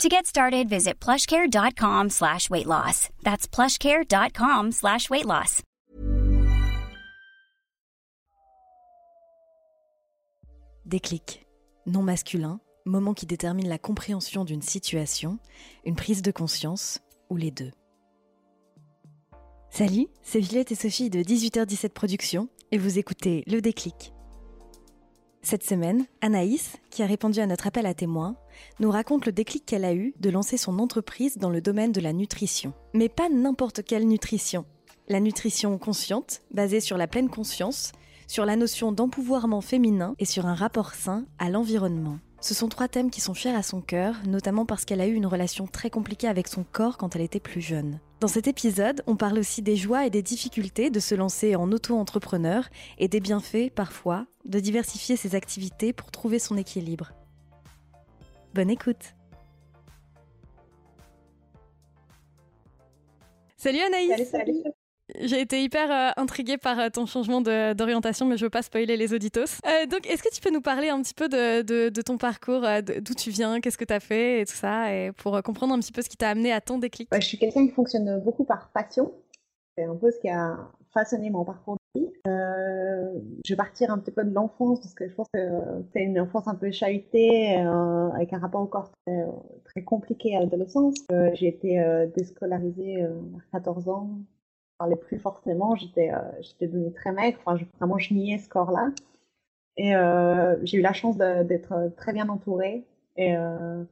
To get started, visit plushcare.com slash weight loss. That's plushcare.com slash weight loss. Déclic. Non masculin, moment qui détermine la compréhension d'une situation, une prise de conscience ou les deux. Salut, c'est Villette et Sophie de 18h17 Productions et vous écoutez Le Déclic. Cette semaine, Anaïs, qui a répondu à notre appel à témoins, nous raconte le déclic qu'elle a eu de lancer son entreprise dans le domaine de la nutrition. Mais pas n'importe quelle nutrition. La nutrition consciente, basée sur la pleine conscience, sur la notion d'empouvoirment féminin et sur un rapport sain à l'environnement. Ce sont trois thèmes qui sont chers à son cœur, notamment parce qu'elle a eu une relation très compliquée avec son corps quand elle était plus jeune. Dans cet épisode, on parle aussi des joies et des difficultés de se lancer en auto-entrepreneur et des bienfaits, parfois, de diversifier ses activités pour trouver son équilibre. Bonne écoute. Salut Anaïs J'ai été hyper euh, intriguée par euh, ton changement d'orientation, mais je veux pas spoiler les auditos. Euh, donc, est-ce que tu peux nous parler un petit peu de, ton parcours, d'où tu viens, qu'est-ce que tu as fait et tout ça, pour comprendre un petit peu ce qui t'a amené à ton déclic? Je suis quelqu'un qui fonctionne beaucoup par passion. C'est un peu ce qui a façonné mon parcours de vie. Je vais partir un petit peu de l'enfance parce que je pense que c'est une enfance un peu chahutée, avec un rapport au corps très, très compliqué à l'adolescence. J'ai été déscolarisée à 14 ans. Parlais plus forcément, j'étais euh, devenue très maigre. Enfin, vraiment, je niais ce corps-là. Et euh, j'ai eu la chance d'être très bien entourée et, euh,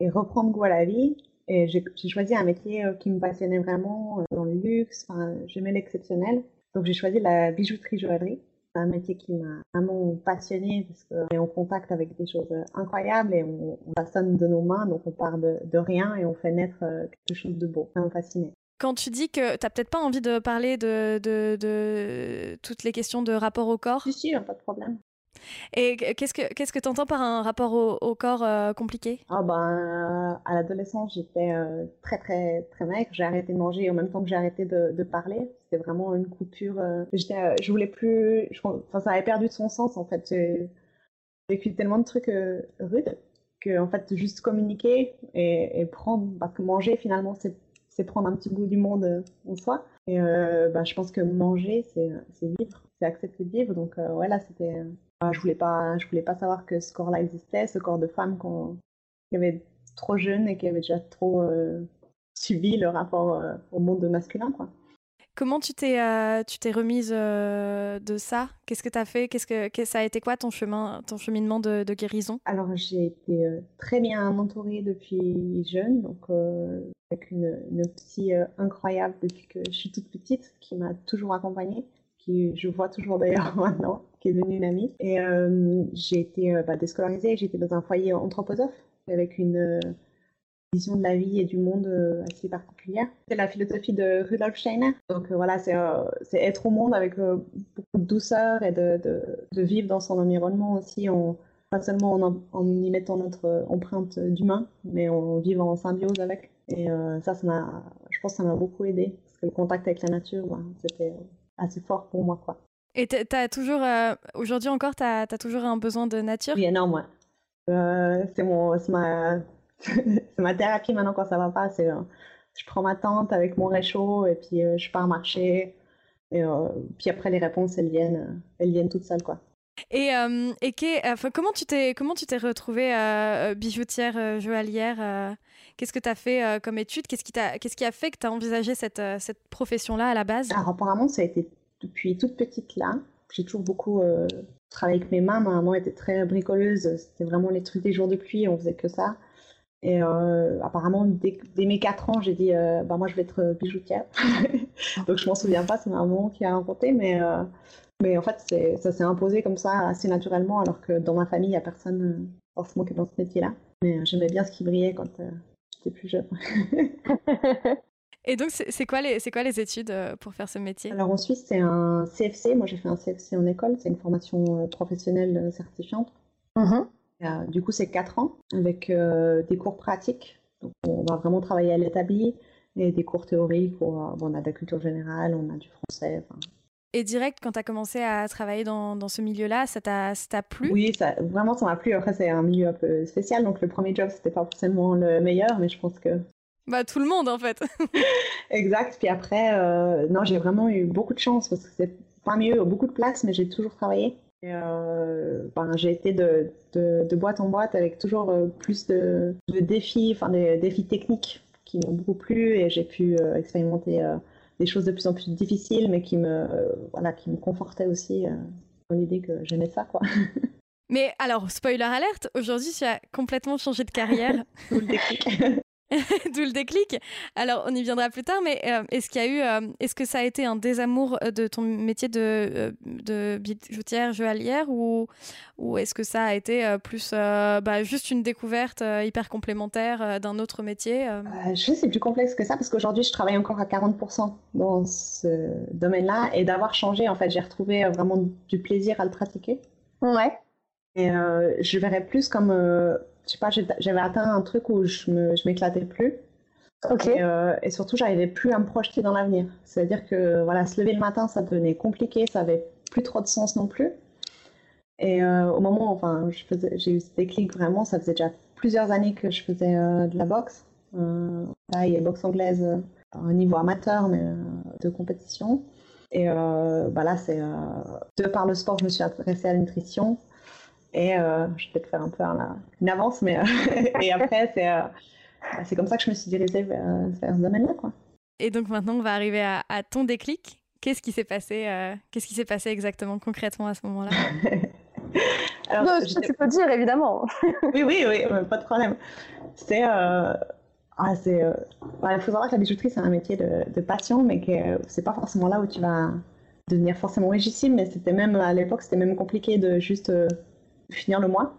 et reprendre goût à la vie. Et j'ai choisi un métier euh, qui me passionnait vraiment, dans le luxe, enfin, j'aimais l'exceptionnel. Donc j'ai choisi la bijouterie-joaillerie. C'est un métier qui m'a vraiment passionnée parce qu'on est en contact avec des choses incroyables et on, on façonne de nos mains, donc on part de, rien et on fait naître quelque chose de beau. Ça me fascinait. Quand tu dis que t'as peut-être pas envie de parler de, de, de toutes les questions de rapport au corps, Si, si, pas de problème. et qu'est-ce que qu'est-ce que t'entends par un rapport au, au corps euh, compliqué? Ah ben, euh, à l'adolescence, j'étais euh, très très très maigre. J'ai arrêté de manger en même temps que j'ai arrêté de, de parler. C'était vraiment une coupure. euh, J'étais, je voulais plus. je- enfin, ça avait perdu de son sens en fait. J'ai vécu tellement de trucs rudes que en fait juste communiquer et, et prendre, parce que manger finalement c'est c'est prendre un petit bout du monde euh, en soi. Et euh, bah, je pense que manger c'est vivre, c'est accepter de vivre. Donc ouais là c'était. euh, ah, je voulais pas, je voulais pas savoir que ce corps-là existait, ce corps de femme qui avait trop jeune et qui avait déjà trop subi le rapport au monde masculin. Comment tu t'es euh, tu remise euh, de ça? Qu'est-ce que t'as fait? Qu'est-ce que, ça a été quoi ton chemin ton cheminement de, guérison? Alors, j'ai été euh, très bien entourée depuis jeune, donc avec une, une psy incroyable depuis que je suis toute petite, qui m'a toujours accompagnée, qui je vois toujours d'ailleurs maintenant, qui est devenue une amie. Et j'ai été bah, déscolarisée, j'étais dans un foyer anthroposophe avec une vision de la vie et du monde euh, assez particulière. C'est la philosophie de Rudolf Steiner. Donc euh, voilà, c'est euh, c'est être au monde avec beaucoup de douceur et de, de, de vivre dans son environnement aussi, en, pas seulement en, en y mettant notre empreinte d'humain, mais en vivant en symbiose avec. Et euh, ça, ça m'a, je pense que ça m'a beaucoup aidé, parce que le contact avec la nature, ouais, c'était assez fort pour moi, quoi. Et t'as- t'as toujours euh, aujourd'hui encore t'as as toujours un besoin de nature? Oui, énorme, ouais. Euh, c'est mon, c'est ma, c'est ma thérapie maintenant quand ça va pas. C'est, euh, je prends ma tente avec mon réchaud et puis euh, je pars marcher. Et euh, puis après les réponses, elles viennent, elles viennent toutes seules, quoi. Et, euh, et enfin, comment tu t'es comment tu t'es retrouvée euh, bijoutière joaillière Qu'est-ce que tu as fait comme étude? Qu'est-ce qui t'a qu'est-ce qui a fait que tu as envisagé cette cette profession là à la base? Alors apparemment, ça a été depuis toute petite là. J'ai toujours beaucoup travaillé avec mes mains. Ma maman était très bricoleuse. C'était vraiment les trucs des jours de pluie. On faisait que ça. Et euh, apparemment, dès, dès mes 4 ans, j'ai dit euh, bah, moi, je vais être bijoutière. Donc, je m'en souviens pas. C'est ma maman qui a inventé. Mais, euh, mais en fait, ça s'est imposé comme ça assez naturellement. Alors que dans ma famille, il n'y a personne euh, forcément qui est dans ce métier-là. Mais euh, j'aimais bien ce qui brillait quand euh, j'étais plus jeune. Et donc, c'est quoi, les, quoi les études euh, pour faire ce métier? Alors en Suisse, c'est un CFC. Moi, j'ai fait un CFC en école. C'est une formation euh, professionnelle euh, certifiante. Mm-hmm. du coup, c'est 4 ans avec des cours pratiques. Donc, on va vraiment travailler à l'établi et des cours théoriques. bon, on a de la culture générale, on a du français. Et direct, quand tu as commencé à travailler dans, dans ce milieu-là, ça t'a plu? Oui, ça, vraiment, ça m'a plu. Après, c'est un milieu un peu spécial. Donc, le premier job, c'était pas forcément le meilleur, mais je pense que bah, tout le monde, en fait. exact. Puis après, euh, non, j'ai vraiment eu beaucoup de chance parce que c'est pas mieux, beaucoup de place, mais j'ai toujours travaillé. Euh, ben, j'ai été de, de, boîte en boîte avec toujours euh, plus de, de défis, enfin des défis techniques qui m'ont beaucoup plu et j'ai pu expérimenter des choses de plus en plus difficiles, mais qui me, voilà, qui me confortaient aussi dans l'idée que j'aimais ça, quoi. Mais alors, spoiler alerte, aujourd'hui tu as complètement changé de carrière. D'où le déclic. Alors, on y viendra plus tard, mais euh, est-ce qu'il y a eu, euh, est-ce que ça a été un désamour euh, de ton métier de, de bijoutière, joaillière, ou, ou est-ce que ça a été plus bah, juste une découverte hyper complémentaire d'un autre métier Je sais, c'est plus complexe que ça, parce qu'aujourd'hui, je travaille encore à 40% dans ce domaine-là, et d'avoir changé, en fait, j'ai retrouvé vraiment du plaisir à le pratiquer. Ouais. Et je verrais plus comme je sais pas, j'avais atteint un truc où je m'éclatais plus. Ok. Euh, et, surtout, j'arrivais plus à me projeter dans l'avenir. C'est-à-dire que voilà, se lever le matin, ça devenait compliqué, ça avait plus trop de sens non plus. Et euh, au moment, enfin, j'ai eu ce déclic vraiment, ça faisait déjà plusieurs années que je faisais euh, de la boxe. là, il y a boxe anglaise un niveau amateur, mais de compétition. Et bah là, c'est de par le sport, je me suis intéressée à la nutrition. Et euh, je vais peut-être faire un peu une avance, mais euh, et après, c'est euh, bah, c'est comme ça que je me suis dirigée vers, vers ce domaine-là. Quoi. Et donc maintenant, on va arriver à, ton déclic. Qu'est-ce qui s'est passé Qu'est-ce qui s'est passé exactement, concrètement à ce moment-là? Alors, non, je... tu peux dire, évidemment. oui, oui, oui, pas de problème. C'est. Ah, c'est, bah, il faut savoir que la bijouterie, c'est un métier de, de passion, mais que c'est pas forcément là où tu vas devenir forcément légitime. Mais c'était même, à l'époque, c'était même compliqué de juste finir le mois.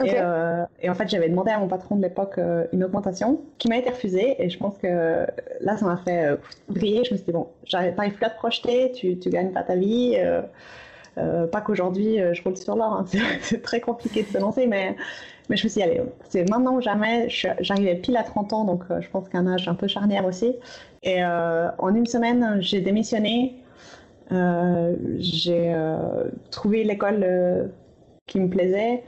Euh, et, en fait, j'avais demandé à mon patron de l'époque euh, une augmentation qui m'a été refusée. Et je pense que là, ça m'a fait euh, briller. Je me suis dit, bon, t'arrives plus à te projeter, tu, tu gagnes pas ta vie. pas qu'aujourd'hui, je roule sur l'or. Hein. C'est très compliqué de se lancer, mais, mais je me suis dit, allez, c'est maintenant ou jamais. J'arrivais pile à 30 ans, donc je pense qu'un âge un peu charnière aussi. Et en une semaine, j'ai démissionné. j'ai trouvé l'école qui me plaisait.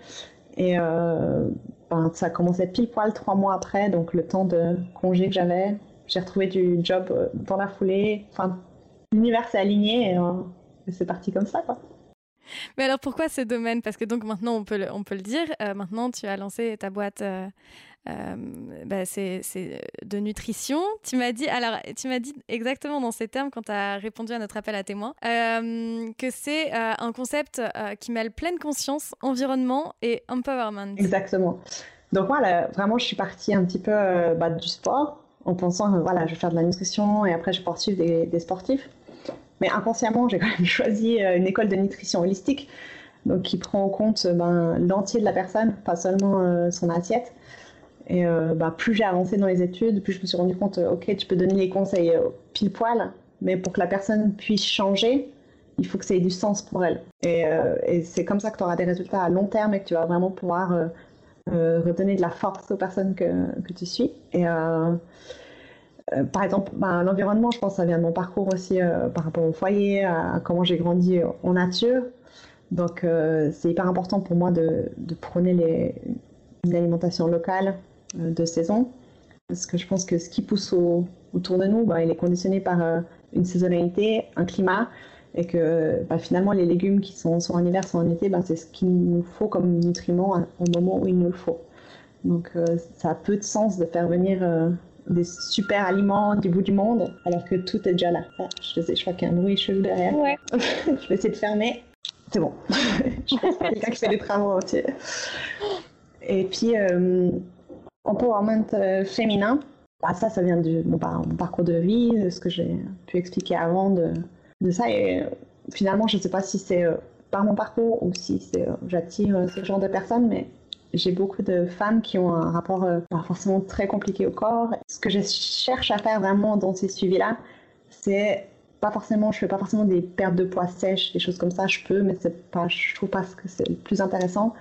Et euh, ben, ça commençait pile poil trois mois après, donc le temps de congé que j'avais. J'ai retrouvé du job euh, dans la foulée. Enfin, l'univers s'est aligné euh, et, c'est parti comme ça, quoi. Mais alors pourquoi ce domaine? Parce que donc maintenant on peut le, on peut le dire, maintenant tu as lancé ta boîte bah, c'est de nutrition. Tu m'as dit, alors, tu m'as dit exactement dans ces termes quand tu as répondu à notre appel à témoins, euh, que c'est euh, un concept qui mêle pleine conscience, environnement et empowerment. Exactement. Donc voilà, vraiment, je suis partie un petit peu bah, du sport en pensant voilà, je vais faire de la nutrition et après je vais poursuivre des, des sportifs. Mais inconsciemment, j'ai quand même choisi une école de nutrition holistique, donc qui prend en compte ben, l'entier de la personne, pas seulement son assiette. Et euh, bah, plus j'ai avancé dans les études, plus je me suis rendu compte, euh, ok, tu peux donner les conseils euh, pile poil, mais pour que la personne puisse changer, il faut que ça ait du sens pour elle. Et, c'est comme ça que tu auras des résultats à long terme et que tu vas vraiment pouvoir redonner de la force aux personnes que, que tu suis. Et par exemple, bah, l'environnement, je pense que ça vient de mon parcours aussi par rapport au foyer, à, comment j'ai grandi en nature. Donc c'est hyper important pour moi de, de prôner les, une alimentation locale, de saison. Parce que je pense que ce qui pousse autour de nous, bah, il est conditionné par euh, une saisonnalité, un climat, et que bah, finalement les légumes qui sont en hiver, soit en été, bah, c'est ce qu'il nous faut comme nutriments au moment où il nous le faut. Donc euh, ça a peu de sens de faire venir des super aliments du bout du monde alors que tout est déjà là. Ah, je, sais, je crois qu'il y a un bruit chelou derrière. je vais essayer de fermer. C'est bon. je pense a quelqu'un qui fait des travaux entiers. Et puis, empowerment euh, féminin, bah, ça, ça vient de mon, parcours de vie, de ce que j'ai pu expliquer avant de, ça. Et euh, finalement, je ne sais pas si c'est euh, par mon parcours ou si j'attire ce genre de personnes, mais j'ai beaucoup de femmes qui ont un rapport pas forcément très compliqué au corps. Ce que je cherche à faire vraiment dans ces suivis-là, c'est pas forcément, je fais pas forcément des pertes de poids sèches, des choses comme ça, je peux, mais c'est pas, je trouve pas que c'est le plus intéressant.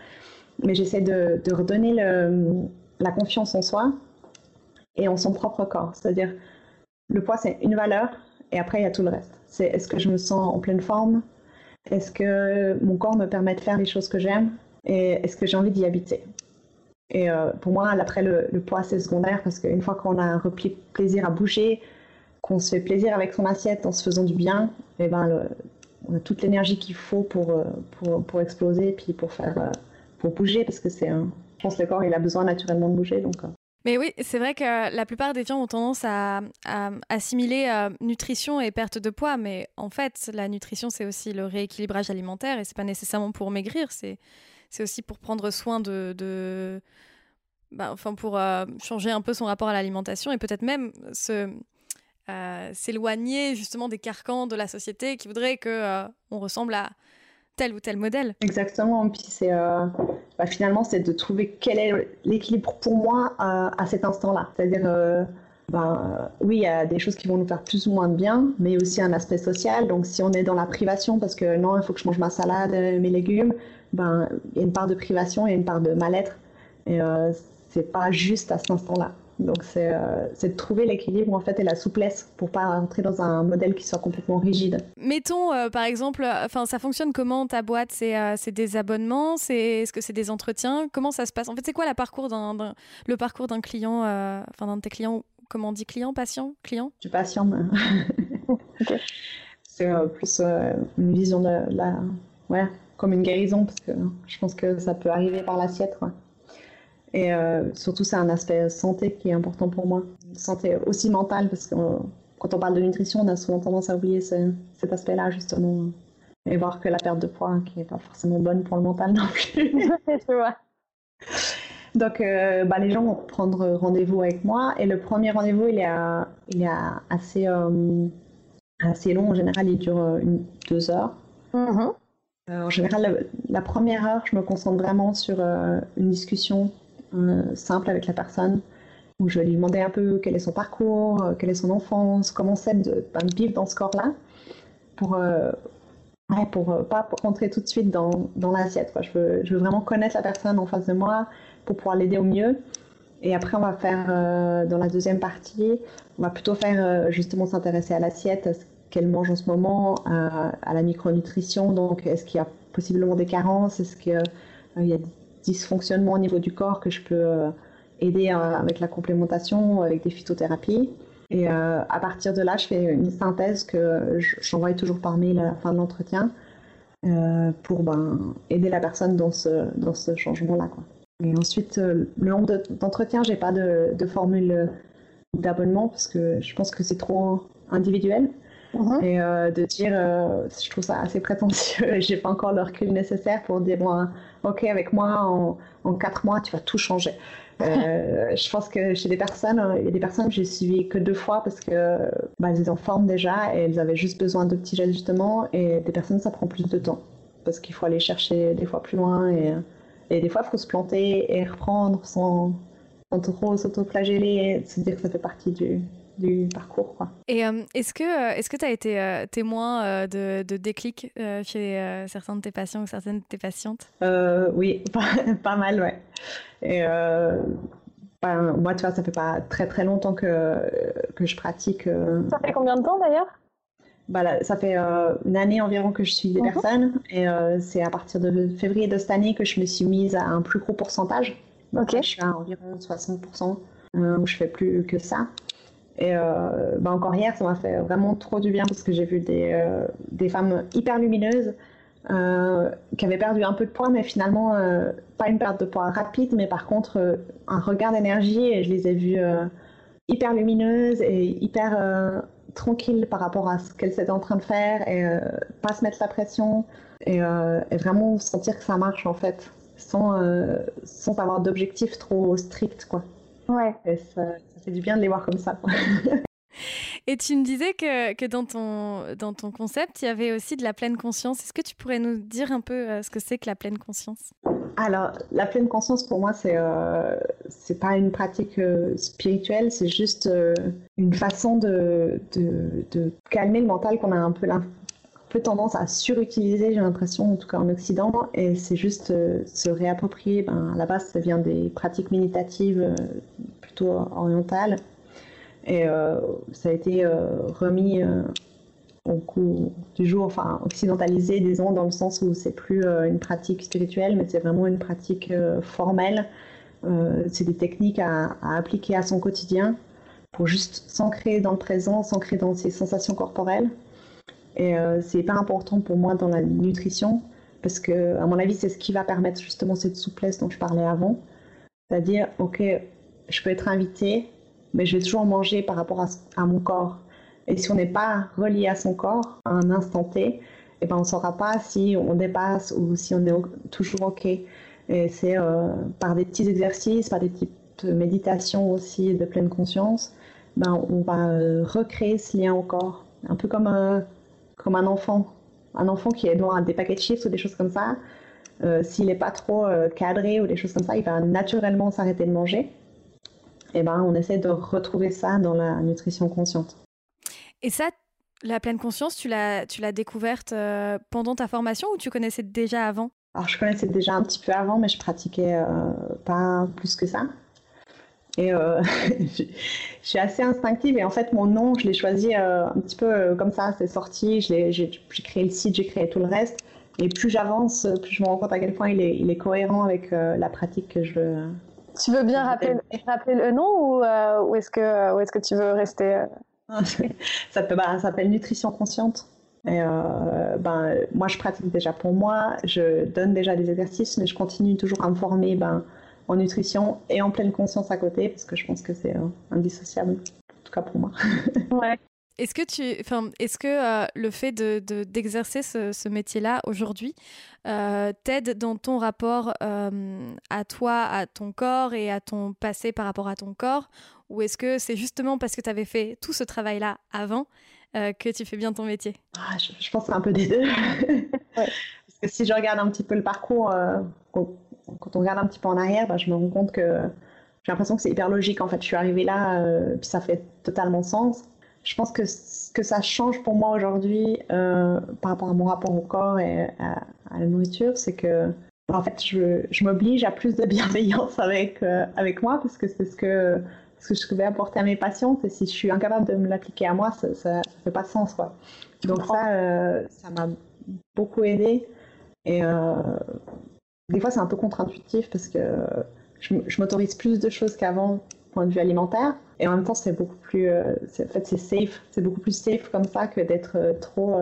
Mais j'essaie de redonner le, la confiance en soi et en son propre corps. C'est-à-dire, le poids, c'est une valeur, et après, il y a tout le reste. C'est est-ce que je me sens en pleine forme? Est-ce que mon corps me permet de faire les choses que j'aime? Et est-ce que j'ai envie d'y habiter? Et euh, pour moi, après, le, poids, c'est secondaire parce qu'une fois qu'on a un repli plaisir à bouger, qu'on se fait plaisir avec son assiette en se faisant du bien, et eh ben, on a toute l'énergie qu'il faut pour, euh, pour, pour, exploser puis pour, faire, euh, pour bouger parce que c'est un. Pense que le corps, il a besoin naturellement de bouger. Donc, mais oui, c'est vrai que la plupart des gens ont tendance à, assimiler euh, nutrition et perte de poids, mais en fait, la nutrition, c'est aussi le rééquilibrage alimentaire et c'est pas nécessairement pour maigrir, c'est aussi pour prendre soin de. Bah, enfin, pour euh, changer un peu son rapport à l'alimentation et peut-être même. Euh, s'éloigner justement des carcans de la société qui voudrait que on ressemble à tel ou tel modèle. Exactement. Puis c'est bah, finalement, c'est de trouver quel est l'équilibre pour moi euh, à cet instant-là. C'est-à-dire, euh, bah, oui, il y a des choses qui vont nous faire plus ou moins de bien, mais aussi un aspect social. Donc, si on est dans la privation, parce que non, il faut que je mange ma salade, mes légumes, ben, il y a une part de privation, il y a une part de mal-être. Et euh, c'est pas juste à cet instant-là. Donc euh, c'est de trouver l'équilibre en fait et la souplesse pour pas entrer dans un modèle qui soit complètement rigide. Mettons euh, par exemple, enfin ça fonctionne comment ta boîte? C'est euh, des abonnements? C'est est-ce que c'est des entretiens? Comment ça se passe? En fait, c'est quoi la parcours le parcours d'un client, enfin d'un de tes clients Comment on dit client, patient, client? Du patient. C'est plus une vision de la, ouais, comme une guérison parce que je pense que ça peut arriver par l'assiette. Et euh, surtout, c'est un aspect santé qui est important pour moi. Santé aussi mentale, parce que euh, quand on parle de nutrition, on a souvent tendance à oublier cet aspect-là, justement. Et voir que la perte de poids, qui n'est pas forcément bonne pour le mental non plus. Donc, euh, bah, les gens vont prendre rendez-vous avec moi. Et le premier rendez-vous, il est, il est assez, assez long. En général, il dure une, deux heures. Mm-hmm. en général, la, première heure, je me concentre vraiment sur une discussion euh, simple avec la personne où je vais lui demander un peu quel est son parcours, euh, quelle est son enfance, comment c'est de, ben, vivre dans ce corps-là, pour, euh, pour pas rentrer tout de suite dans, dans l'assiette. Je veux, je veux vraiment connaître la personne en face de moi pour pouvoir l'aider au mieux. Et après, on va faire, dans la deuxième partie, on va plutôt faire justement s'intéresser à l'assiette, à ce qu'elle mange en ce moment, à, à la micronutrition. Donc, est-ce qu'il y a possiblement des carences? Est-ce qu'il y a dysfonctionnement au niveau du corps que je peux euh, aider euh, avec la complémentation, avec des phytothérapies. Et euh, à partir de là, je fais une synthèse que j'envoie toujours par mail à la fin de l'entretien pour ben, aider la personne dans ce, changement-là. Et ensuite, le nombre d'entretiens, j'ai pas de, de formule d'abonnement parce que je pense que c'est trop individuel. Mhm. Et de dire, je trouve ça assez prétentieux, j'ai pas encore le recul nécessaire pour dire, bon, OK, avec moi, en, quatre mois, tu vas tout changer. Euh, je pense que chez des personnes, il y a des personnes que j'ai suivies que deux fois parce que bah, elles étaient en forme déjà et elles avaient juste besoin de petits ajustements. Et des personnes, ça prend plus de temps parce qu'il faut aller chercher des fois plus loin et, et des fois, il faut se planter et reprendre sans, sans trop s'auto-flageller et se dire que ça fait partie du, du parcours. Quoi. Et euh, est-ce que euh, est-ce que tu as été euh, témoin de, de déclics chez certains de tes patients ou certaines de tes patientes? Oui, pas, mal, ouais. Et ben, moi, tu vois, ça fait pas très très longtemps que, que je pratique. Ça fait combien de temps d'ailleurs? Bah, ça fait une année environ que je suis des mhm. personnes et c'est à partir de février de cette année que je me suis mise à un plus gros pourcentage. Ok. Je suis à environ 60% où je fais plus que ça. Et euh, bah encore hier, ça m'a fait vraiment trop du bien parce que j'ai vu des, euh, des femmes hyper lumineuses euh, qui avaient perdu un peu de poids, mais finalement, pas une perte de poids rapide, mais par contre, un regard d'énergie. Et je les ai vues hyper lumineuses et hyper tranquilles par rapport à ce qu'elles étaient en train de faire et pas se mettre la pression et, vraiment sentir que ça marche en fait, sans, sans avoir d'objectifs trop stricts. Quoi. Ouais. Et ça, fait du bien de les voir comme ça. Et tu me disais que, que, dans, ton, dans ton concept, il y avait aussi de la pleine conscience. Est-ce que tu pourrais nous dire un peu euh, ce que c'est que la pleine conscience? Alors, la pleine conscience pour moi, c'est euh, c'est pas une pratique euh, spirituelle, c'est juste euh, une façon de, de, de, calmer le mental qu'on a un peu, un tendance à surutiliser, j'ai l'impression, en tout cas en Occident. Et c'est juste se réapproprier. Ben, à la base, ça vient des pratiques méditatives plutôt orientales. Et ça a été remis au cours du jour, enfin occidentalisé, disons, dans le sens où c'est plus euh, une pratique spirituelle, mais c'est vraiment une pratique euh, formelle. Euh, c'est des techniques à, appliquer à son quotidien pour juste s'ancrer dans le présent, s'ancrer dans ses sensations corporelles. Et c'est hyper important pour moi dans la nutrition, parce que, à mon avis, c'est ce qui va permettre justement cette souplesse dont je parlais avant. C'est-à-dire, ok, je peux être invité, mais je vais toujours manger par rapport à mon corps et si on n'est pas relié à son corps à un instant T, eh ben on ne saura pas si on dépasse ou si on est toujours OK. Et c'est euh, par des petits exercices, par des petites méditations aussi de pleine conscience, ben on va euh, recréer ce lien au corps. Un peu comme, un, comme un enfant. Un enfant qui est dans des paquets de chips ou des choses comme ça, euh, s'il n'est pas trop cadré ou des choses comme ça, il va naturellement s'arrêter de manger. Et ben on essaie de retrouver ça dans la nutrition consciente. Et ça, la pleine conscience, tu l'as, tu l'as découverte euh, pendant ta formation ou tu connaissais déjà avant? Alors, je connaissais déjà un petit peu avant, mais je pratiquais euh, pas plus que ça. Et euh, je suis assez instinctive. Et en fait, mon nom, je l'ai choisi un petit peu comme ça. C'est sorti. j'ai, créé le site, j'ai créé tout le reste. Et plus j'avance, plus je me rends compte à quel point il est, il est cohérent avec la pratique que je. Tu veux bien rappeler, rappeler le nom ou, ou est-ce que, ou est-ce que tu veux rester ça bah, s'appelle nutrition consciente. Et euh, ben, moi, je pratique déjà pour moi, je donne déjà des exercices, mais je continue toujours à me former ben, en nutrition et en pleine conscience à côté, parce que je pense que c'est euh, indissociable, en tout cas pour moi. ouais. Est-ce que, tu, est-ce que euh, le fait de, d'exercer ce, ce, métier-là aujourd'hui t'aide dans ton rapport à toi, à ton corps et à ton passé par rapport à ton corps? Ou est-ce que c'est justement parce que tu avais fait tout ce travail-là avant euh, que tu fais bien ton métier? Ah, je, pense que c'est un peu des deux. Parce que si je regarde un petit peu le parcours, euh, quand, on regarde un petit peu en arrière, bah, je me rends compte que j'ai l'impression que c'est hyper logique. En fait, je suis arrivée là, euh, puis ça fait totalement sens. Je pense que ce que ça change pour moi aujourd'hui par rapport à mon rapport au corps et à, la nourriture, c'est que en fait, je, je m'oblige à plus de bienveillance avec, avec moi parce que c'est ce que ce que je vais apporter à mes patients, et si je suis incapable de me l'appliquer à moi, ça ne fait pas de sens. Quoi. Donc ça, euh, ça m'a beaucoup aidé. Et euh, des fois, c'est un peu contre-intuitif parce que je, m'autorise plus de choses qu'avant, point de vue alimentaire. Et en même temps, c'est beaucoup plus, euh, en fait, c'est safe, c'est beaucoup plus safe comme ça que d'être trop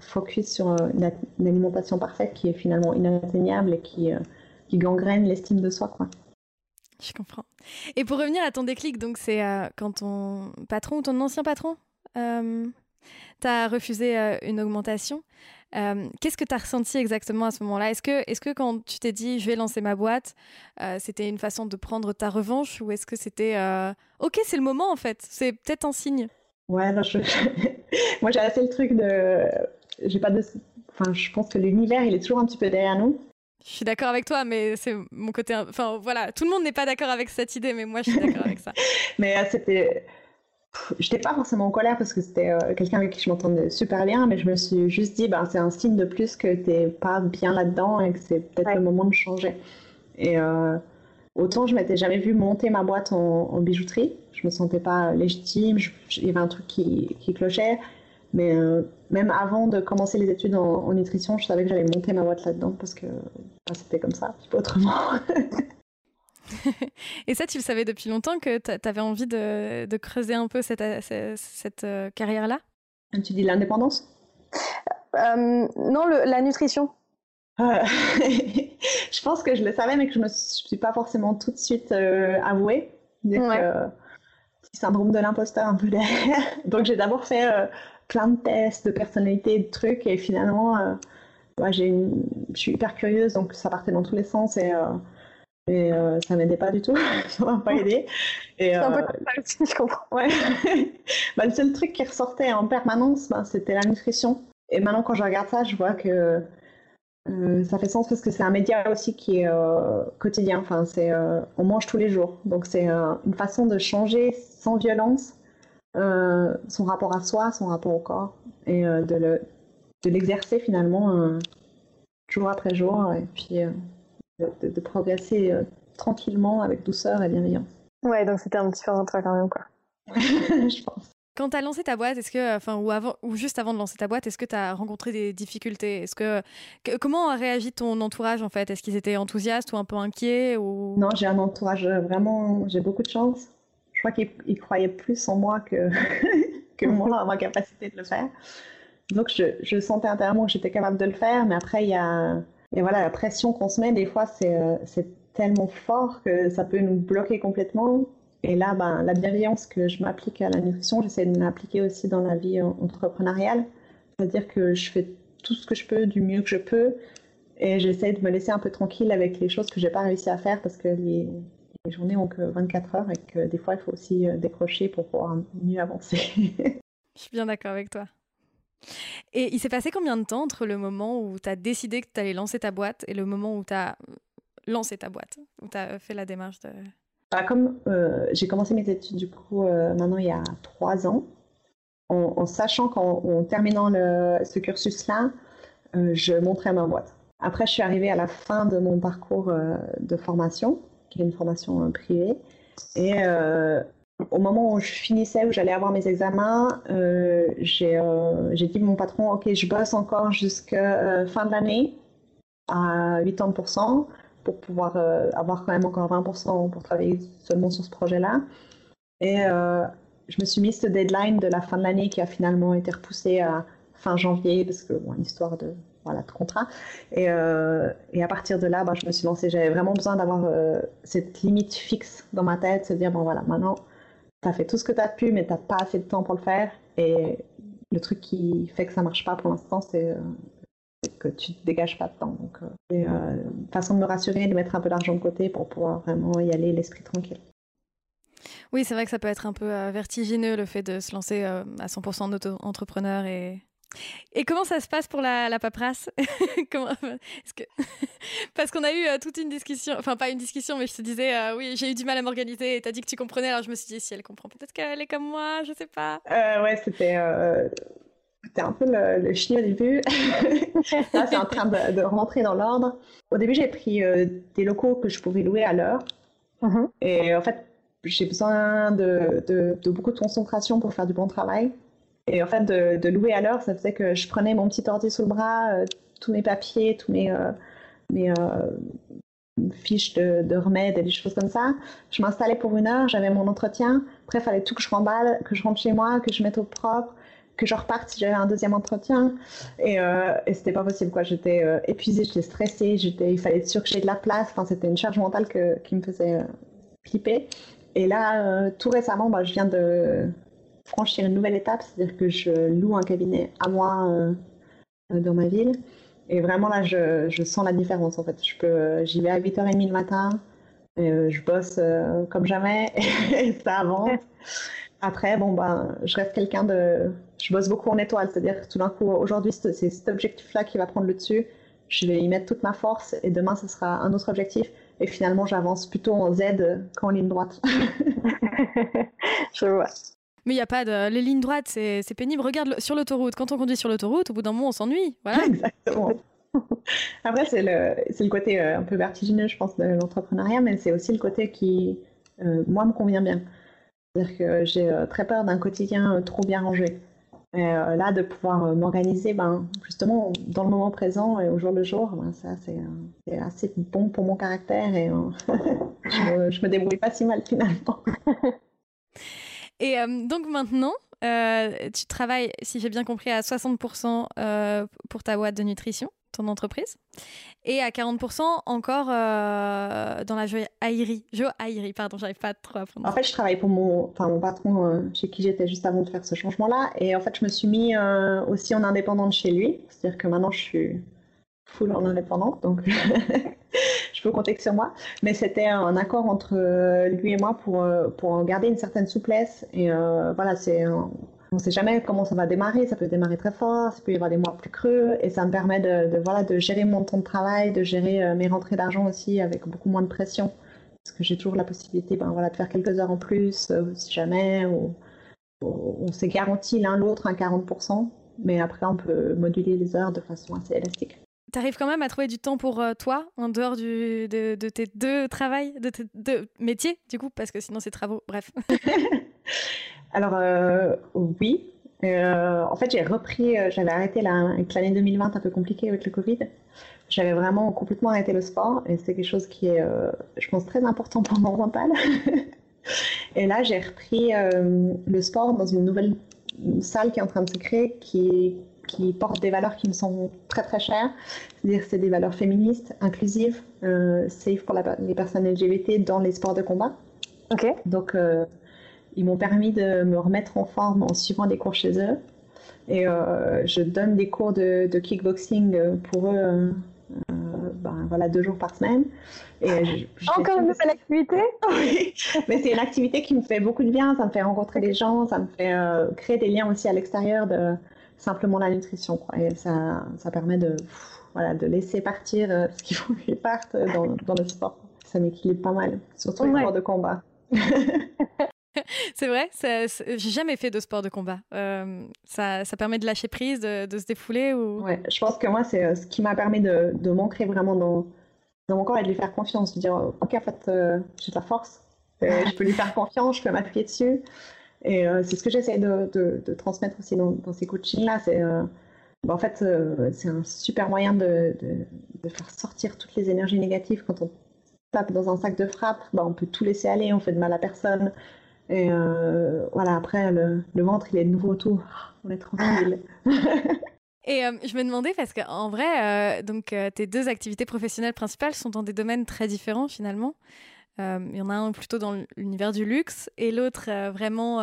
focus sur une, alimentation parfaite qui est finalement inatteignable et qui, gangrène l'estime de soi. Je comprends. Et pour revenir à ton déclic, donc c'est euh, quand ton patron ou ton ancien patron euh, t'a refusé euh, une augmentation. Qu'est-ce que tu as ressenti exactement à ce moment-là? Est-ce que, est que quand tu t'es dit je vais lancer ma boîte, c'était une façon de prendre ta revanche ou est-ce que c'était ok, c'est le moment en fait C'est peut-être un signe? Ouais, moi j'ai assez le truc de. J'ai pas de. Enfin, je pense que l'univers il est toujours un petit peu derrière nous. Je suis d'accord avec toi, mais c'est mon côté. Enfin, voilà, tout le monde n'est pas d'accord avec cette idée, mais moi, je suis d'accord avec ça. Mais euh, c'était. J'étais pas forcément en colère parce que c'était euh, quelqu'un avec qui je m'entendais super bien, mais je me suis juste dit, ben, c'est un signe de plus que t'es pas bien là-dedans et que c'est peut-être le moment de changer. Et euh, autant je m'étais jamais vu monter ma boîte en, bijouterie, je me sentais pas légitime, il y avait un truc qui, qui clochait. Mais euh, même avant de commencer les études en, nutrition, je savais que j'allais monter ma boîte là-dedans parce que bah, c'était comme ça, pas autrement. Et ça, tu le savais depuis longtemps que tu avais envie de, de, creuser un peu cette, cette, euh, carrière-là? Tu dis l'indépendance? Euh, Non, le, la nutrition. je pense que je le savais, mais que je ne me suis pas forcément tout de suite avouée. petit syndrome de l'imposteur un peu derrière. Donc j'ai d'abord fait plein de tests de personnalité, de trucs, et finalement, euh, j'ai je suis hyper curieuse, donc ça partait dans tous les sens, et, euh, et euh, ça m'aidait pas du tout, ça m'a pas aidé. C'est un peu comme ça aussi, je comprends. Ouais. bah, le seul truc qui ressortait en permanence, bah, c'était la nutrition. Et maintenant, quand je regarde ça, je vois que ça fait sens parce que c'est un média aussi qui est quotidien. Enfin, c'est, on mange tous les jours. Donc, c'est une façon de changer sans violence son rapport à soi, son rapport au corps et de, le, de l'exercer finalement jour après jour et puis de, de, progresser tranquillement avec douceur et bienveillance. Ouais, donc c'était un petit peu un quand même, quoi. je pense. Quand tu as lancé ta boîte, est-ce que, enfin, ou, avant, ou juste avant de lancer ta boîte, est-ce que tu as rencontré des difficultés? Est-ce que, comment a réagi ton entourage en fait? Est-ce qu'ils étaient enthousiastes ou un peu inquiets ou... Non, j'ai un entourage vraiment, j'ai beaucoup de chance. Je crois qu'ils croyaient plus en moi que, que moi, en ma capacité de le faire. Donc je, je sentais intérieurement que j'étais capable de le faire, mais après il y a, et voilà, la pression qu'on se met, des fois c'est euh, tellement fort que ça peut nous bloquer complètement. Et là, ben, la bienveillance que je m'applique à la nutrition, j'essaie de m'appliquer aussi dans la vie entrepreneuriale. C'est-à-dire que je fais tout ce que je peux du mieux que je peux et j'essaie de me laisser un peu tranquille avec les choses que j'ai pas réussi à faire parce que les, journées ont que 24 heures et que des fois il faut aussi euh, décrocher pour pouvoir mieux avancer. je suis bien d'accord avec toi. Et il s'est passé combien de temps entre le moment où tu as décidé que tu allais lancer ta boîte et le moment où tu as lancé ta boîte, où tu as fait la démarche de... Bah, comme euh, j'ai commencé mes études du coup euh, maintenant il y a trois ans, en, sachant qu'en terminant ce cursus-là, euh, je montrais ma boîte. Après, je suis arrivée à la fin de mon parcours de formation, qui est une formation privée, et au moment où je finissais, où j'allais avoir mes examens, j'ai dit à mon patron, ok, je bosse encore jusqu'à fin de l'année à 80% pour pouvoir euh, avoir quand même encore 20% pour travailler seulement sur ce projet-là. Et euh, je me suis mis ce deadline de la fin de l'année qui a finalement été repoussé à fin janvier parce que, bon, histoire de, contrat. Et, euh, à partir de là, bah, je me suis lancée. J'avais vraiment besoin d'avoir cette limite fixe dans ma tête, se dire, bon voilà, maintenant, tu as fait tout ce que tu as pu, mais tu n'as pas assez de temps pour le faire. Et le truc qui fait que ça marche pas pour l'instant, c'est que tu ne dégages pas de temps. Donc, euh, c'est euh, une façon de me rassurer, de mettre un peu d'argent de côté pour pouvoir vraiment y aller l'esprit tranquille. Oui, c'est vrai que ça peut être un peu euh, vertigineux le fait de se lancer à 100% en auto-entrepreneur et et comment ça se passe pour la, la paperasse comment, que... Parce qu'on a eu toute une discussion, enfin pas une discussion, mais je te disais, oui, j'ai eu du mal à m'organiser et tu as dit que tu comprenais, alors je me suis dit, si elle comprend, peut-être qu'elle est comme moi, je sais pas. ouais, c'était c'était un peu le, le chien au début. Là, c'est en train de, rentrer dans l'ordre. Au début, j'ai pris euh, des locaux que je pouvais louer à l'heure. Mm-hmm. Et en fait, j'ai besoin de, de, beaucoup de concentration pour faire du bon travail. Et en fait, de, louer à l'heure, ça faisait que je prenais mon petit ordi sous le bras, euh, tous mes papiers, tous mes, euh, mes fiches de, remèdes et des choses comme ça. Je m'installais pour une heure, j'avais mon entretien. Après, il fallait tout que je remballe, que je rentre chez moi, que je mette au propre que je reparte si j'avais un deuxième entretien. Et, euh, et c'était pas possible, quoi. J'étais euh, épuisée, j'étais stressée, j'étais, il fallait être sûr que j'ai de la place. Enfin, c'était une charge mentale que, qui me faisait euh, Et là, euh, tout récemment, bah, je viens de franchir une nouvelle étape, c'est-à-dire que je loue un cabinet à moi dans ma ville. Et vraiment, là, je, je, sens la différence, en fait. Je peux, j'y vais à 8h30 le matin, et, je bosse comme jamais, et ça avance. Après, bon, ben, je reste quelqu'un de. Je bosse beaucoup en étoile, c'est-à-dire tout d'un coup, aujourd'hui, c'est cet objectif-là qui va prendre le dessus. Je vais y mettre toute ma force et demain, ce sera un autre objectif. Et finalement, j'avance plutôt en Z qu'en ligne droite. je vois. Mais il n'y a pas de. Les lignes droites, c'est pénible. Regarde sur l'autoroute. Quand on conduit sur l'autoroute, au bout d'un moment, on s'ennuie. Voilà. Exactement. Après, c'est le, le côté euh, un peu vertigineux, je pense, de l'entrepreneuriat, mais c'est aussi le côté qui, euh, moi, me convient bien. C'est-à-dire que j'ai euh, très peur d'un quotidien trop bien rangé. Là, de pouvoir m'organiser, ben, justement, dans le moment présent et au jour le jour, ben, ça, c'est assez bon pour mon caractère et je, me, me débrouille pas si mal finalement. Et donc maintenant, tu travailles, si j'ai bien compris, à 60% pour ta boîte de nutrition ton entreprise. Et à 40% encore euh, dans la joaillerie. Joaillerie, pardon, j'arrive pas trop à. En fait, je travaille pour mon, patron euh, chez qui j'étais juste avant de faire ce changement-là. Et en fait, je me suis mis euh, aussi en indépendante chez lui. C'est-à-dire que maintenant, je suis full en indépendante. Donc, je peux compter que sur moi. Mais c'était un accord entre lui et moi pour, pour garder une certaine souplesse. Et voilà, c'est on ne sait jamais comment ça va démarrer. Ça peut démarrer très fort, ça peut y avoir des mois plus creux, et ça me permet de, voilà, de gérer mon temps de travail, de gérer mes rentrées d'argent aussi avec beaucoup moins de pression. Parce que j'ai toujours la possibilité ben, voilà, de faire quelques heures en plus, si jamais, ou, on s'est garanti l'un l'autre un 40%, mais après on peut moduler les heures de façon assez élastique. Tu arrives quand même à trouver du temps pour euh, toi, en dehors de, tes deux travails, de tes deux métiers, du coup, parce que sinon c'est travaux, bref. Alors, euh, oui. Euh, en fait, j'ai repris, j'avais arrêté l'année 2020 un peu compliquée avec le Covid. J'avais vraiment complètement arrêté le sport et c'est quelque chose qui est, je pense, très important pour mon mental. Et là, j'ai repris le sport dans une nouvelle salle qui est en train de se créer, qui, qui porte des valeurs qui me sont très très chères. C'est-à-dire c'est des valeurs féministes, inclusives, euh, safe pour les personnes LGBT dans les sports de combat. Ok. Donc, euh, ils m'ont permis de me remettre en forme en suivant des cours chez eux. Et je donne des cours de, de kickboxing pour eux ben, voilà, deux jours par semaine. Et Encore une nouvelle activité? Oui, mais c'est une activité qui me fait beaucoup de bien. Ça me fait rencontrer des gens, ça me fait euh, créer des liens aussi à l'extérieur de simplement la nutrition. Quoi. Et ça, ça permet de, voilà, de laisser partir euh, ce qu'il faut qu'il parte dans, dans, le sport. Ça m'équilibre pas mal, surtout les sports de combat. c'est vrai, j'ai jamais fait de sport de combat. Euh, ça, ça, permet de lâcher prise, de, de, se défouler ou... Ouais, je pense que moi, c'est euh, ce qui m'a permis de, de m'ancrer vraiment dans, dans, mon corps et de lui faire confiance, de dire, ok, en fait, euh, j'ai de la force, je peux lui faire confiance, je peux m'appuyer dessus. Et c'est ce que j'essaie de, transmettre aussi dans, ces coachings-là. C'est, bah, en fait, c'est un super moyen de, faire sortir toutes les énergies négatives quand on tape dans un sac de frappe, bah, on peut tout laisser aller, on fait de mal à personne, et euh, voilà, après, le, ventre, il est de nouveau tout. On est tranquille. Et euh, je me demandais, parce qu'en vrai, euh, donc, tes deux activités professionnelles principales sont dans des domaines très différents finalement. Il y en a un plutôt dans l'univers du luxe et l'autre vraiment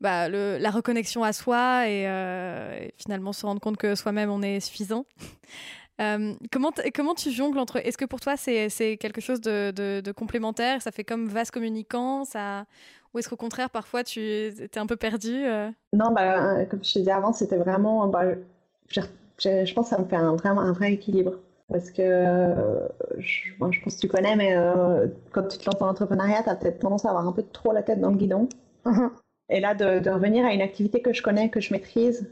bah, le, la reconnexion à soi et, finalement se rendre compte que soi-même on est suffisant. Euh, comment, comment tu jongles entre. Est-ce que pour toi, c'est quelque chose de, complémentaire? Ça fait comme vase communicant ça... Ou est-ce qu'au contraire, parfois, tu es un peu perdu euh? Non, bah, euh, comme je te disais avant, c'était vraiment. Bah, je, je, pense que ça me fait un, vraiment un vrai équilibre. Parce que je, je, pense que tu connais, mais quand tu te lances en entrepreneuriat, tu as peut-être tendance à avoir un peu trop la tête dans le guidon. Mm-hmm. Et là, de, de, revenir à une activité que je connais, que je maîtrise,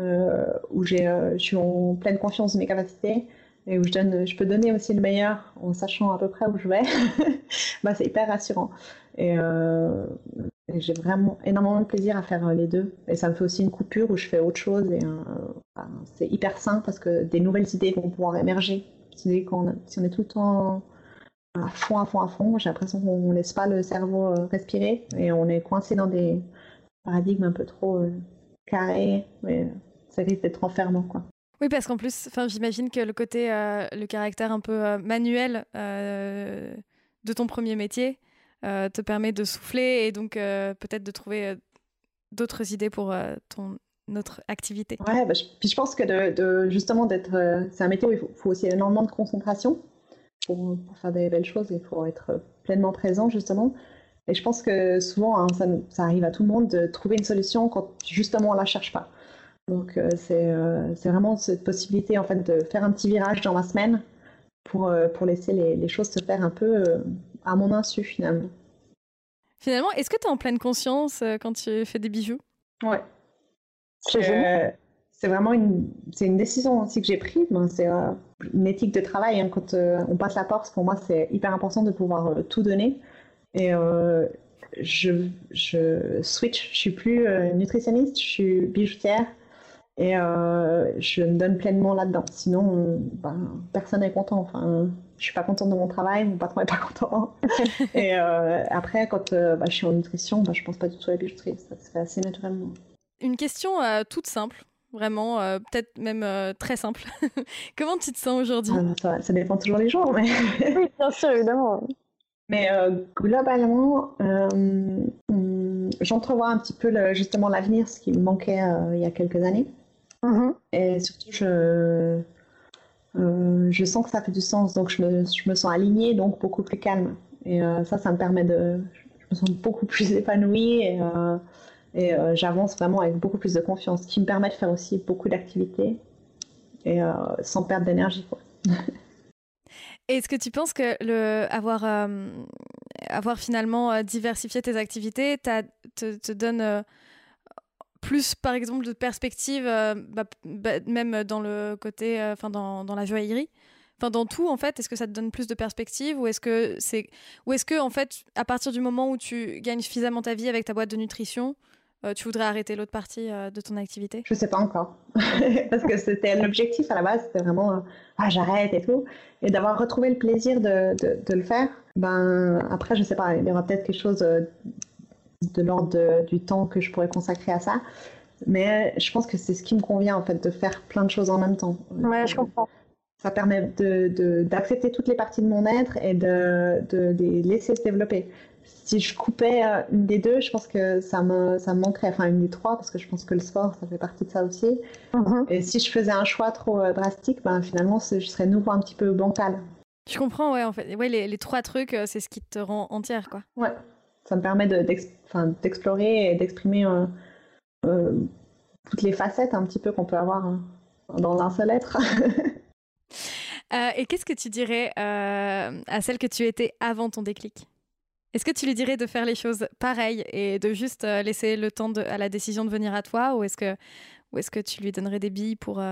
euh, où euh, je suis en pleine confiance de mes capacités et où je, donne, je peux donner aussi le meilleur en sachant à peu près où je vais, bah, c'est hyper rassurant. Euh, et, j'ai vraiment énormément de plaisir à faire les deux. Et ça me fait aussi une coupure où je fais autre chose. Et bah, c'est hyper sain parce que des nouvelles idées vont pouvoir émerger. Si on, si on est tout le temps à fond, à fond, à fond, j'ai l'impression qu'on ne laisse pas le cerveau respirer et on est coincé dans des paradigmes un peu trop carrés. Mais ça risque d'être enfermant, quoi. Oui, parce qu'en plus, j'imagine que le côté, euh, le caractère un peu euh, manuel euh, de ton premier métier te permet de souffler et donc peut-être de trouver d'autres idées pour ton autre activité. Ouais, bah, je, puis je pense que justement d'être, c'est un métier où il faut, aussi énormément de concentration pour, faire des belles choses. Il faut être pleinement présent justement. Et je pense que souvent, hein, ça, ça, arrive à tout le monde de trouver une solution quand justement on la cherche pas. Donc euh, euh, c'est vraiment cette possibilité en fait de faire un petit virage dans ma semaine pour, euh, pour laisser les, les, choses se faire un peu à mon insu finalement. Finalement, est-ce que tu es en pleine conscience quand tu fais des bijoux? Ouais. C'est vraiment une, c'est une décision aussi que j'ai prise. Ben, c'est une éthique de travail. Hein. Quand on passe la porte, pour moi, c'est hyper important de pouvoir tout donner. Et je, je switch. Je suis plus nutritionniste, je suis bijoutière. Et euh, je me donne pleinement là-dedans. Sinon, ben, personne n'est content. Enfin, je suis pas contente de mon travail, mon patron est pas content. et euh, après, quand euh, bah, je suis en nutrition, bah, je pense pas du tout à la bijouterie. Ça se fait assez naturellement. Une question toute simple, vraiment, peut-être même très simple. Comment tu te sens aujourd'hui? Ah, ça, dépend toujours des jours. Mais... oui, bien sûr, évidemment. Mais globalement, hum, j'entrevois un petit peu le, justement l'avenir, ce qui me manquait il y a quelques années. Mhm. Et surtout, je, euh, je sens que ça fait du sens, donc je me, je me sens alignée, donc beaucoup plus calme. Et euh, ça, ça me permet de. Je me sens beaucoup plus épanouie et, euh, Et j'avance vraiment avec beaucoup plus de confiance, ce qui me permet de faire aussi beaucoup d'activités et sans perdre d'énergie. Est-ce que tu penses que le avoir, avoir finalement diversifié tes activités te, te, donne plus, par exemple, de perspective, bah, bah, même dans le côté, enfin, dans, dans la joaillerie. Enfin, dans tout, en fait, est-ce que ça te donne plus de perspectives ou est-ce que c'est, ou est-ce que, en fait, à partir du moment où tu gagnes suffisamment ta vie avec ta boîte de nutrition, euh, tu voudrais arrêter l'autre partie euh, de ton activité? Je sais pas encore, parce que c'était l'objectif à la base, c'était vraiment euh, ah j'arrête et tout, et d'avoir retrouvé le plaisir de, de, le faire. Ben après, je sais pas, il y aura peut-être quelque chose de l'ordre du temps que je pourrais consacrer à ça. Mais je pense que c'est ce qui me convient en fait, de faire plein de choses en même temps. Ouais, je comprends ça permet d'accepter de, toutes les parties de mon être et de, les laisser se développer. Si je coupais euh, une des deux, je pense que ça me, ça me manquerait, enfin une des trois, parce que je pense que le sport, ça fait partie de ça aussi. Mm-hmm. Et si je faisais un choix trop euh, drastique, ben, finalement, je serais nouveau un petit peu bancal. Je comprends, ouais, en fait. Ouais, les, les trois trucs, euh, c'est ce qui te rend entière, quoi. Ouais, ça me permet d'explorer et d'exprimer toutes les facettes un petit peu qu'on peut avoir hein, dans un seul être. Euh, et qu'est-ce que tu dirais euh, à celle que tu étais avant ton déclic? Est-ce que tu lui dirais de faire les choses pareilles et de juste euh, laisser le temps de, à la décision de venir à toi ou est-ce que, ou est-ce que tu lui donnerais des billes pour,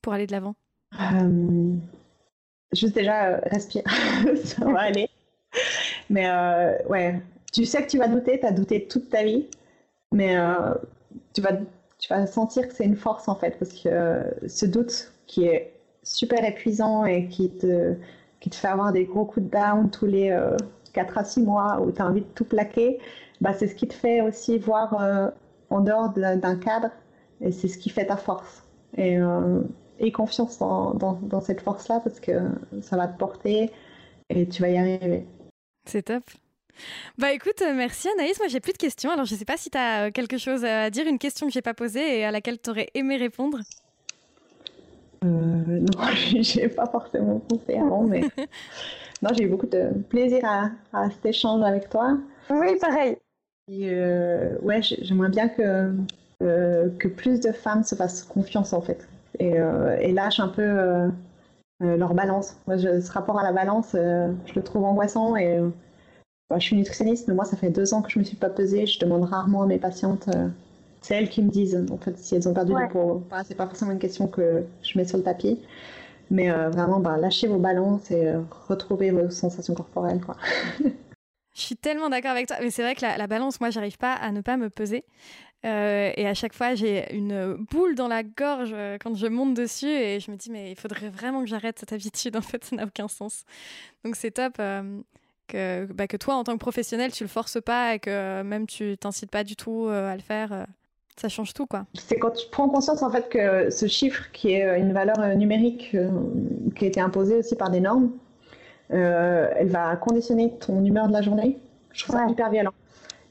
pour aller de l'avant? Juste déjà, respire, ça va aller. Mais ouais, tu sais que tu vas douter, tu as douté toute ta vie, mais tu, vas, tu vas sentir que c'est une force en fait, parce que ce doute qui est super épuisant et qui te, qui te fait avoir des gros coups de down tous les euh, 4 à 6 mois où tu as envie de tout plaquer, bah, c'est ce qui te fait aussi voir euh, en dehors d'un cadre et c'est ce qui fait ta force. Et, euh, et confiance dans, dans cette force-là parce que ça va te porter et tu vas y arriver. C'est top. Bah écoute, euh, merci Anaïs. Moi j'ai plus de questions. Alors je sais pas si tu as quelque chose à dire, une question que j'ai pas posée et à laquelle tu aurais aimé répondre. Euh, non, j'ai pas forcément pensé avant, mais non, j'ai eu beaucoup de plaisir à, à, cet échange avec toi. Oui, pareil. Euh, ouais, j'aimerais bien que, euh, que plus de femmes se fassent confiance en fait et, et lâchent un peu leur balance. Moi, ce rapport à la balance, je le trouve angoissant et je suis nutritionniste, mais moi, ça fait deux ans que je me suis pas pesée. Je demande rarement à mes patientes c'est elles qui me disent en fait si elles ont perdu du poids. Bah, c'est pas forcément une question que je mets sur le tapis, mais euh, vraiment bah, lâchez vos balances et euh, retrouvez vos sensations corporelles quoi. je suis tellement d'accord avec toi, mais c'est vrai que la, balance, moi, j'arrive pas à ne pas me peser. Euh, et à chaque fois, j'ai une boule dans la gorge quand je monte dessus et je me dis, mais il faudrait vraiment que j'arrête cette habitude. En fait, ça n'a aucun sens. Donc, c'est top que, bah, que toi, en tant que professionnel, tu le forces pas et que même tu t'incites pas du tout à le faire. Ça change tout, quoi. C'est quand tu prends conscience, en fait, que ce chiffre, qui est une valeur euh, numérique euh, qui a été imposée aussi par des normes, euh, elle va conditionner ton humeur de la journée. Je trouve ça hyper violent.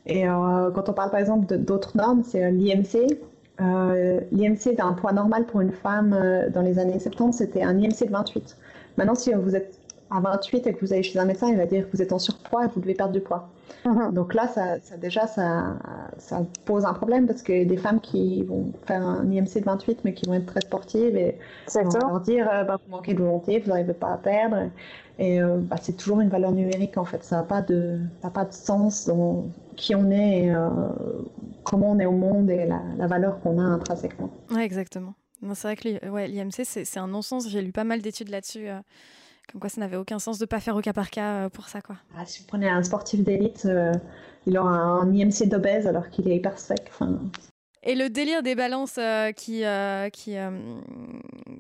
Et quand on parle, par exemple, d'autres normes, c'est l'IMC. L'IMC d'un poids normal pour une femme dans les années 70, c'était un IMC de 28. Maintenant, si vous êtes à 28 et que vous allez chez un médecin, il va dire que vous êtes en surpoids et que vous devez perdre du poids. Mhm. Donc là, ça, déjà, ça, ça, pose un problème parce que des femmes qui vont faire un IMC de 28 mais qui vont être très sportives et on va leur dire euh, bah, vous manquez de volonté, vous n'arrivez pas à perdre. Et euh, bah, c'est toujours une valeur numérique en fait. Ça n'a pas, de, pas de sens dans qui on est, et, euh, comment on est au monde et la, valeur qu'on a intrinsèquement. Oui, exactement. C'est vrai que l'IMC, c'est un non-sens. J'ai lu pas mal d'études là-dessus. Comme quoi, ça n'avait aucun sens de pas faire au cas par cas euh, pour ça, quoi. Ah, si vous prenez un sportif d'élite, euh, il aura un IMC d'obèse alors qu'il est hyper sec. Et le délire des balances euh, qui, qui,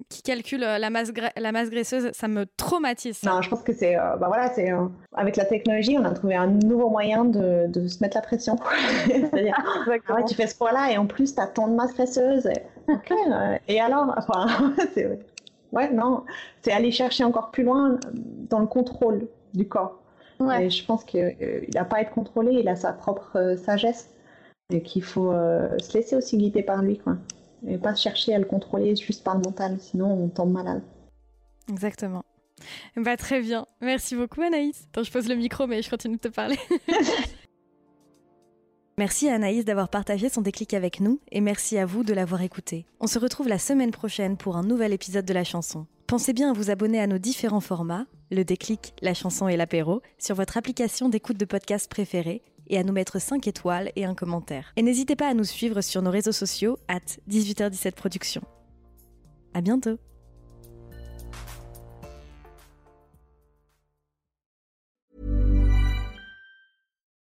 qui calculent la masse, la masse graisseuse, ça me traumatise. Non, je pense que c'est. bah voilà, c'est. avec la technologie, on a trouvé un nouveau moyen de, de se mettre la pression. C'est-à-dire, ah tu fais ce poids-là et en plus, tu as tant de masse graisseuse. Et, ok, et alors Enfin, c'est ouais, non, c'est aller chercher encore plus loin dans le contrôle du corps. Et je pense qu'il n'a pas à être contrôlé, il a sa propre euh, sagesse et qu'il faut euh, se laisser aussi guider par lui, quoi. Et pas chercher à le contrôler juste par le mental, sinon on tombe malade. Exactement. Bah, très bien. Merci beaucoup, Anaïs. Attends, je pose le micro, mais je continue de te parler. Merci à Anaïs d'avoir partagé son déclic avec nous et merci à vous de l'avoir écouté. On se retrouve la semaine prochaine pour un nouvel épisode de la chanson. Pensez bien à vous abonner à nos différents formats, le déclic, la chanson et l'apéro, sur votre application d'écoute de podcast préférée et à nous mettre 5 étoiles et un commentaire. Et n'hésitez pas à nous suivre sur nos réseaux sociaux, at 18h17 Productions. À bientôt!